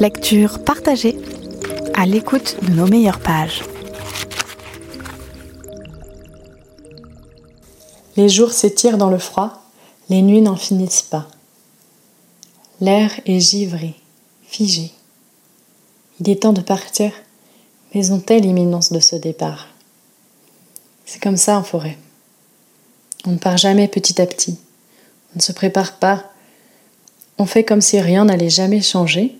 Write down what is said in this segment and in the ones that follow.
Lecture partagée à l'écoute de nos meilleures pages. Les jours s'étirent dans le froid, les nuits n'en finissent pas. L'air est givré, figé. Il est temps de partir, mais ont-elles l'imminence de ce départ C'est comme ça en forêt. On ne part jamais petit à petit. On ne se prépare pas. On fait comme si rien n'allait jamais changer,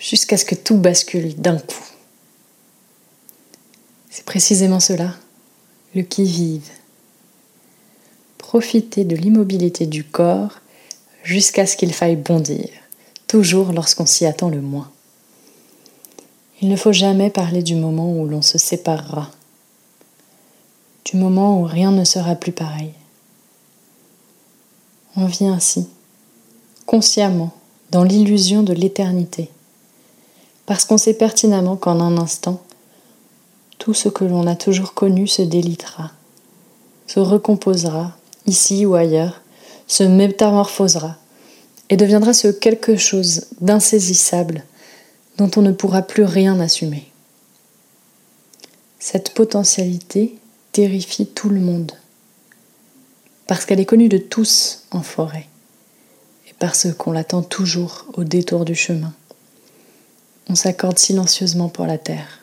jusqu'à ce que tout bascule d'un coup. C'est précisément cela, le qui-vive. Profiter de l'immobilité du corps jusqu'à ce qu'il faille bondir, toujours lorsqu'on s'y attend le moins. Il ne faut jamais parler du moment où l'on se séparera, du moment où rien ne sera plus pareil. On vit ainsi, consciemment, dans l'illusion de l'éternité, parce qu'on sait pertinemment qu'en un instant, tout ce que l'on a toujours connu se délitera, se recomposera, ici ou ailleurs, se métamorphosera, et deviendra ce quelque chose d'insaisissable dont on ne pourra plus rien assumer. Cette potentialité terrifie tout le monde, parce qu'elle est connue de tous en forêt, et parce qu'on l'attend toujours au détour du chemin. On s'accorde silencieusement pour la terre.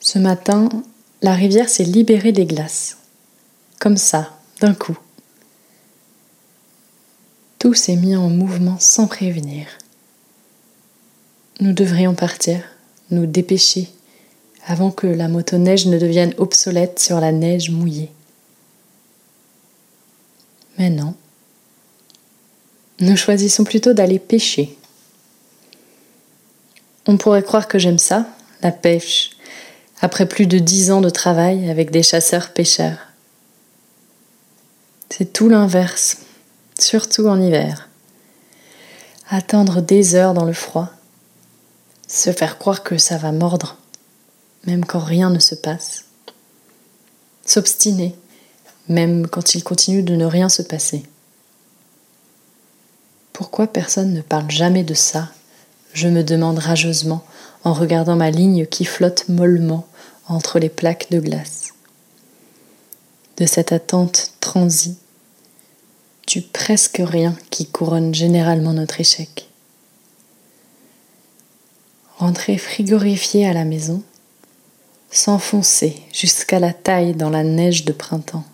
Ce matin, la rivière s'est libérée des glaces, comme ça, d'un coup. Tout s'est mis en mouvement sans prévenir. Nous devrions partir, nous dépêcher, avant que la motoneige ne devienne obsolète sur la neige mouillée. Mais non. Nous choisissons plutôt d'aller pêcher. On pourrait croire que j'aime ça, la pêche, après plus de dix ans de travail avec des chasseurs-pêcheurs. C'est tout l'inverse, surtout en hiver. Attendre des heures dans le froid, se faire croire que ça va mordre, même quand rien ne se passe. S'obstiner, même quand il continue de ne rien se passer. Pourquoi personne ne parle jamais de ça? Je me demande rageusement en regardant ma ligne qui flotte mollement entre les plaques de glace. De cette attente transie, du presque rien qui couronne généralement notre échec rentrer frigorifié à la maison, s'enfoncer jusqu'à la taille dans la neige de printemps,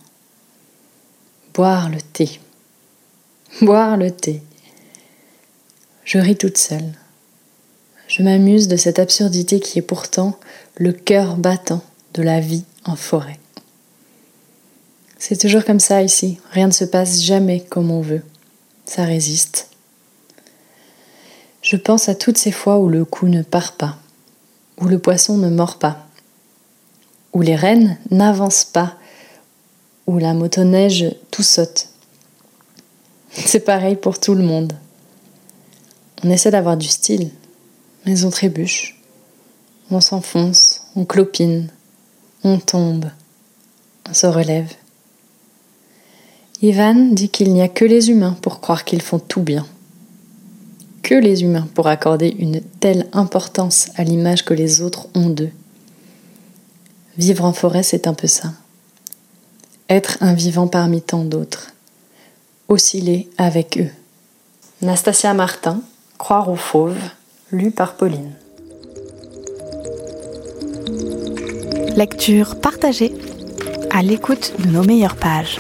boire le thé, boire le thé. Je ris toute seule. Je m'amuse de cette absurdité qui est pourtant le cœur battant de la vie en forêt. C'est toujours comme ça ici, rien ne se passe jamais comme on veut. Ça résiste, je pense à toutes ces fois où le coup ne part pas, où le poisson ne mord pas, où les rennes n'avancent pas, où la motoneige tout saute. C'est pareil pour tout le monde. On essaie d'avoir du style, mais on trébuche. On s'enfonce, on clopine, on tombe, on se relève. Ivan dit qu'il n'y a que les humains pour croire qu'ils font tout bien que les humains pour accorder une telle importance à l'image que les autres ont d'eux. Vivre en forêt, c'est un peu ça. Être un vivant parmi tant d'autres. Osciller avec eux. Nastasia Martin, Croire aux fauves, lu par Pauline. Lecture partagée à l'écoute de nos meilleures pages.